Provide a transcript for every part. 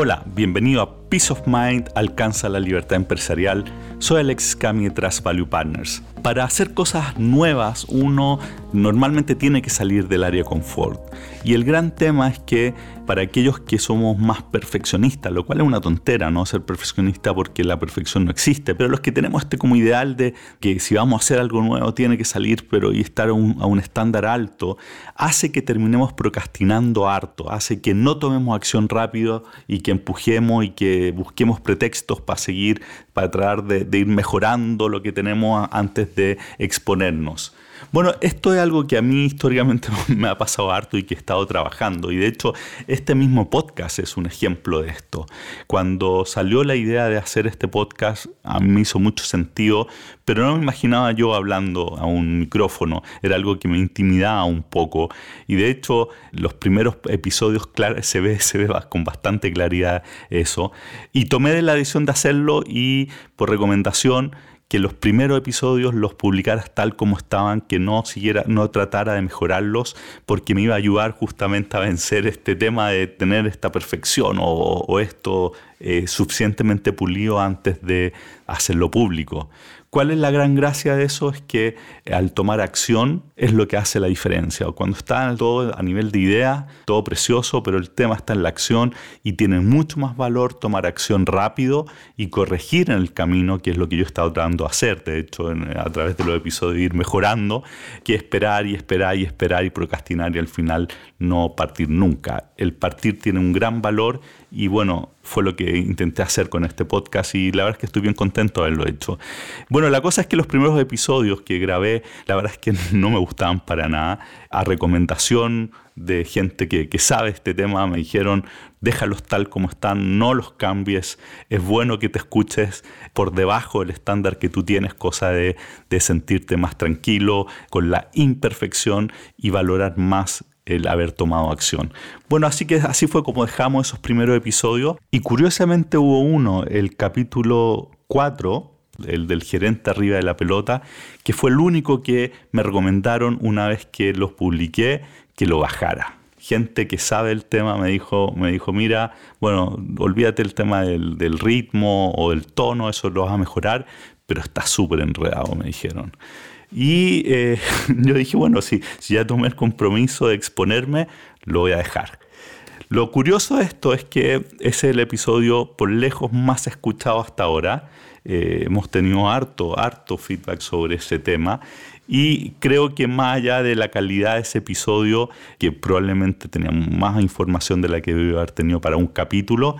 Hola, bienvenido a Peace of Mind alcanza la libertad empresarial. Soy Alex Cami de Trust Value Partners. Para hacer cosas nuevas, uno normalmente tiene que salir del área confort. Y el gran tema es que para aquellos que somos más perfeccionistas, lo cual es una tontera, ¿no? Ser perfeccionista porque la perfección no existe, pero los que tenemos este como ideal de que si vamos a hacer algo nuevo tiene que salir, pero y estar a un, estándar alto, hace que terminemos procrastinando harto, hace que no tomemos acción rápido y que empujemos y que busquemos pretextos para seguir, para tratar de, de ir mejorando lo que tenemos antes exponernos. Bueno, esto es algo que a mí históricamente me ha pasado harto y que he estado trabajando. Y de hecho, este mismo podcast es un ejemplo de esto. Cuando salió la idea de hacer este podcast, a mí me hizo mucho sentido, pero no me imaginaba yo hablando a un micrófono. Era algo que me intimidaba un poco. Y de hecho, los primeros episodios se, ve, se ve con bastante claridad eso. Y tomé la decisión de hacerlo y por recomendación que los primeros episodios los publicaras tal como estaban, que no siguiera, no tratara de mejorarlos, porque me iba a ayudar justamente a vencer este tema de tener esta perfección o, esto eh, suficientemente pulido antes de hacerlo público. ¿Cuál es la gran gracia de eso? Es que eh, al tomar acción es lo que hace la diferencia. Cuando está todo a nivel de idea, todo precioso, pero el tema está en la acción y tiene mucho más valor tomar acción rápido y corregir en el camino, que es lo que yo he estado tratando de hacer, de hecho, a través de los episodios, ir mejorando, que esperar y esperar y esperar y procrastinar y al final no partir nunca. El partir tiene un gran valor y bueno, fue lo que intenté hacer con este podcast y la verdad es que estoy bien contento de haberlo hecho. Bueno, la cosa es que los primeros episodios que grabé, la verdad es que no me gustaban para nada. A recomendación de gente que, sabe este tema, me dijeron, déjalos tal como están, no los cambies, es bueno que te escuches por debajo del estándar que tú tienes, cosa de, de sentirte más tranquilo con la imperfección y valorar más el haber tomado acción. Bueno, así que así fue como dejamos esos primeros episodios y curiosamente hubo uno, el capítulo 4, el del gerente arriba de la pelota, que fue el único que me recomendaron una vez que los publiqué que lo bajara. Gente que sabe el tema me dijo, me dijo, mira, bueno, olvídate el tema del, ritmo o del tono, eso lo vas a mejorar, pero está súper enredado, me dijeron. Y eh, yo dije, bueno, si, si ya tomé el compromiso de exponerme, lo voy a dejar. Lo curioso de esto es que es el episodio por lejos más escuchado hasta ahora. Eh, hemos tenido harto, harto feedback sobre ese tema y creo que más allá de la calidad de ese episodio, que probablemente tenía más información de la que debe haber tenido para un capítulo,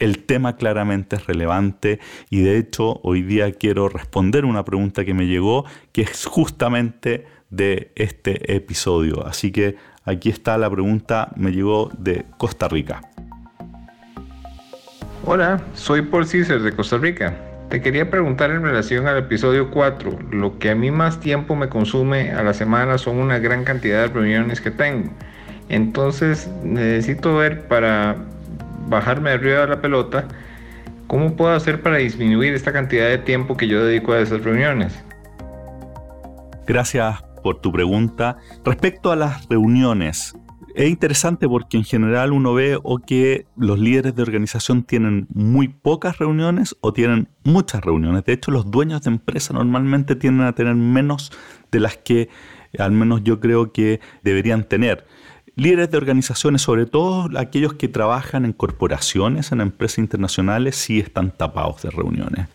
el tema claramente es relevante y de hecho hoy día quiero responder una pregunta que me llegó que es justamente de este episodio. Así que aquí está la pregunta, me llegó de Costa Rica. Hola, soy Paul Caesar de Costa Rica. Te quería preguntar en relación al episodio 4. Lo que a mí más tiempo me consume a la semana son una gran cantidad de reuniones que tengo. Entonces necesito ver para bajarme arriba de la pelota, ¿cómo puedo hacer para disminuir esta cantidad de tiempo que yo dedico a esas reuniones? Gracias por tu pregunta. Respecto a las reuniones, es interesante porque en general uno ve o que los líderes de organización tienen muy pocas reuniones o tienen muchas reuniones. De hecho, los dueños de empresa normalmente tienden a tener menos de las que al menos yo creo que deberían tener. Líderes de organizaciones, sobre todo aquellos que trabajan en corporaciones, en empresas internacionales, sí están tapados de reuniones.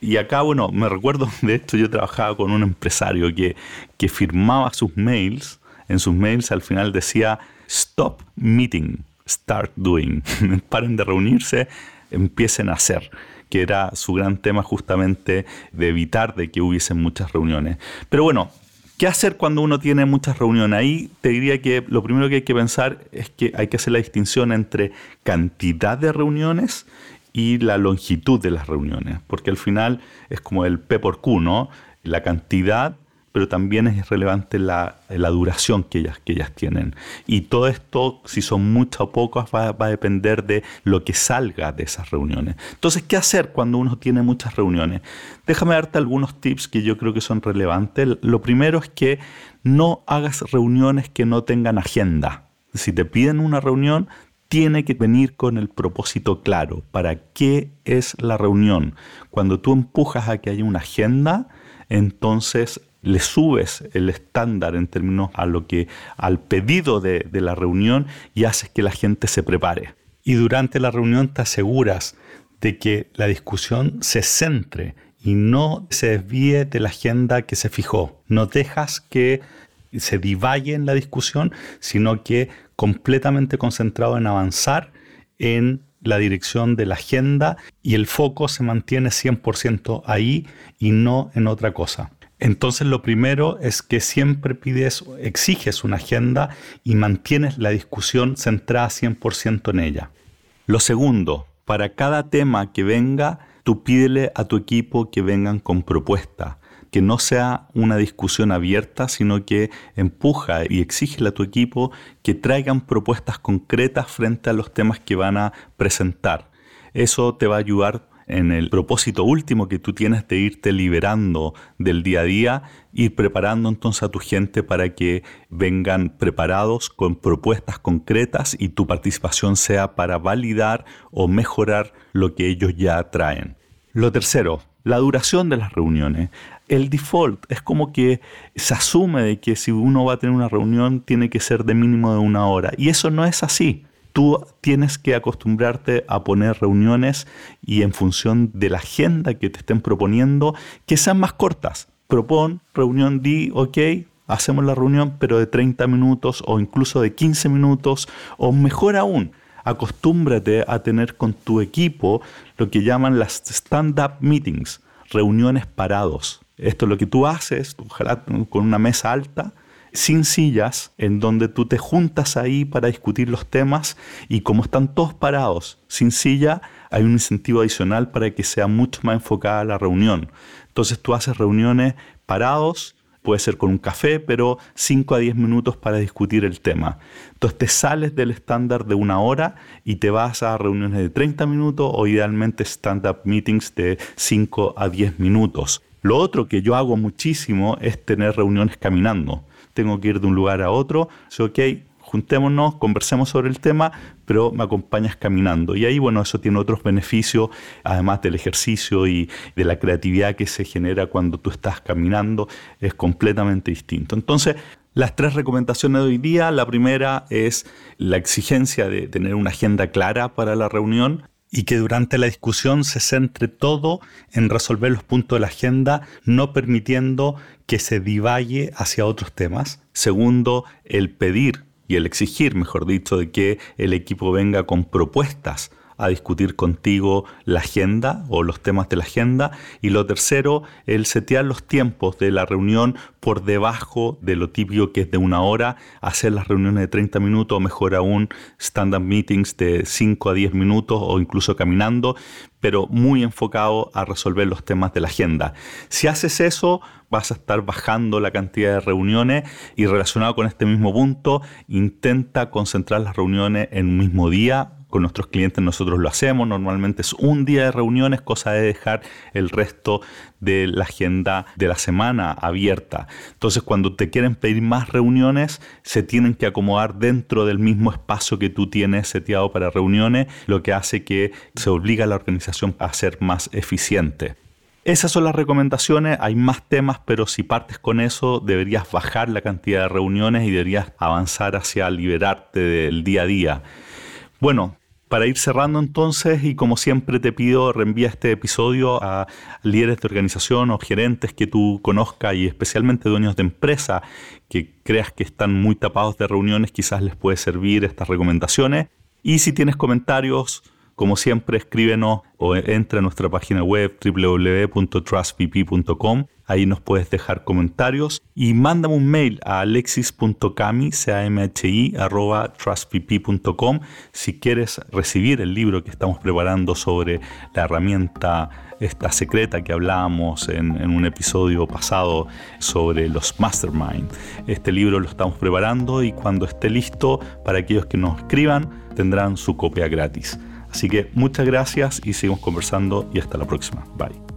Y acá, bueno, me recuerdo, de hecho yo trabajaba con un empresario que, que firmaba sus mails, en sus mails al final decía, stop meeting, start doing. Paren de reunirse, empiecen a hacer que era su gran tema justamente de evitar de que hubiesen muchas reuniones. Pero bueno, ¿Qué hacer cuando uno tiene muchas reuniones? Ahí te diría que lo primero que hay que pensar es que hay que hacer la distinción entre cantidad de reuniones y la longitud de las reuniones, porque al final es como el P por Q, ¿no? La cantidad pero también es relevante la, la duración que ellas, que ellas tienen. Y todo esto, si son muchas o pocas, va, va, a depender de lo que salga de esas reuniones. Entonces, ¿qué hacer cuando uno tiene muchas reuniones? Déjame darte algunos tips que yo creo que son relevantes. Lo primero es que no hagas reuniones que no tengan agenda. Si te piden una reunión, tiene que venir con el propósito claro. ¿Para qué es la reunión? Cuando tú empujas a que haya una agenda, entonces le subes el estándar en términos a lo que al pedido de, de la reunión y haces que la gente se prepare. Y durante la reunión te aseguras de que la discusión se centre y no se desvíe de la agenda que se fijó. No dejas que se divague en la discusión, sino que completamente concentrado en avanzar en la dirección de la agenda y el foco se mantiene 100% ahí y no en otra cosa. Entonces lo primero es que siempre pides, exiges una agenda y mantienes la discusión centrada 100% en ella. Lo segundo, para cada tema que venga, tú pídele a tu equipo que vengan con propuesta, que no sea una discusión abierta, sino que empuja y exige a tu equipo que traigan propuestas concretas frente a los temas que van a presentar. Eso te va a ayudar en el propósito último que tú tienes de irte liberando del día a día, ir preparando entonces a tu gente para que vengan preparados con propuestas concretas y tu participación sea para validar o mejorar lo que ellos ya traen. Lo tercero, la duración de las reuniones. El default es como que se asume de que si uno va a tener una reunión tiene que ser de mínimo de una hora y eso no es así tú tienes que acostumbrarte a poner reuniones y en función de la agenda que te estén proponiendo, que sean más cortas. Propon reunión, di, ok, hacemos la reunión, pero de 30 minutos o incluso de 15 minutos, o mejor aún, acostúmbrate a tener con tu equipo lo que llaman las stand-up meetings, reuniones parados. Esto es lo que tú haces, ojalá con una mesa alta, sin sillas, en donde tú te juntas ahí para discutir los temas y como están todos parados, sin silla, hay un incentivo adicional para que sea mucho más enfocada la reunión. Entonces tú haces reuniones parados, puede ser con un café, pero 5 a 10 minutos para discutir el tema. Entonces te sales del estándar de una hora y te vas a reuniones de 30 minutos o idealmente stand-up meetings de 5 a 10 minutos. Lo otro que yo hago muchísimo es tener reuniones caminando tengo que ir de un lugar a otro, ok, juntémonos, conversemos sobre el tema, pero me acompañas caminando. Y ahí, bueno, eso tiene otros beneficios, además del ejercicio y de la creatividad que se genera cuando tú estás caminando, es completamente distinto. Entonces, las tres recomendaciones de hoy día, la primera es la exigencia de tener una agenda clara para la reunión y que durante la discusión se centre todo en resolver los puntos de la agenda, no permitiendo que se divague hacia otros temas. Segundo, el pedir y el exigir, mejor dicho, de que el equipo venga con propuestas a discutir contigo la agenda o los temas de la agenda. Y lo tercero, el setear los tiempos de la reunión por debajo de lo típico que es de una hora, hacer las reuniones de 30 minutos o mejor aún stand-up meetings de 5 a 10 minutos o incluso caminando, pero muy enfocado a resolver los temas de la agenda. Si haces eso, vas a estar bajando la cantidad de reuniones y relacionado con este mismo punto, intenta concentrar las reuniones en un mismo día, con nuestros clientes nosotros lo hacemos, normalmente es un día de reuniones, cosa de dejar el resto de la agenda de la semana abierta. Entonces cuando te quieren pedir más reuniones, se tienen que acomodar dentro del mismo espacio que tú tienes seteado para reuniones, lo que hace que se obliga a la organización a ser más eficiente. Esas son las recomendaciones, hay más temas, pero si partes con eso deberías bajar la cantidad de reuniones y deberías avanzar hacia liberarte del día a día. Bueno, para ir cerrando entonces, y como siempre te pido, reenvía este episodio a líderes de organización o gerentes que tú conozcas y especialmente dueños de empresa que creas que están muy tapados de reuniones, quizás les puede servir estas recomendaciones. Y si tienes comentarios, como siempre, escríbenos o entra a nuestra página web www.trustpp.com. Ahí nos puedes dejar comentarios y mándame un mail a alexis.cami, arroba trustpp.com si quieres recibir el libro que estamos preparando sobre la herramienta esta secreta que hablábamos en, en un episodio pasado sobre los mastermind. Este libro lo estamos preparando y cuando esté listo para aquellos que nos escriban tendrán su copia gratis. Así que muchas gracias y seguimos conversando y hasta la próxima. Bye.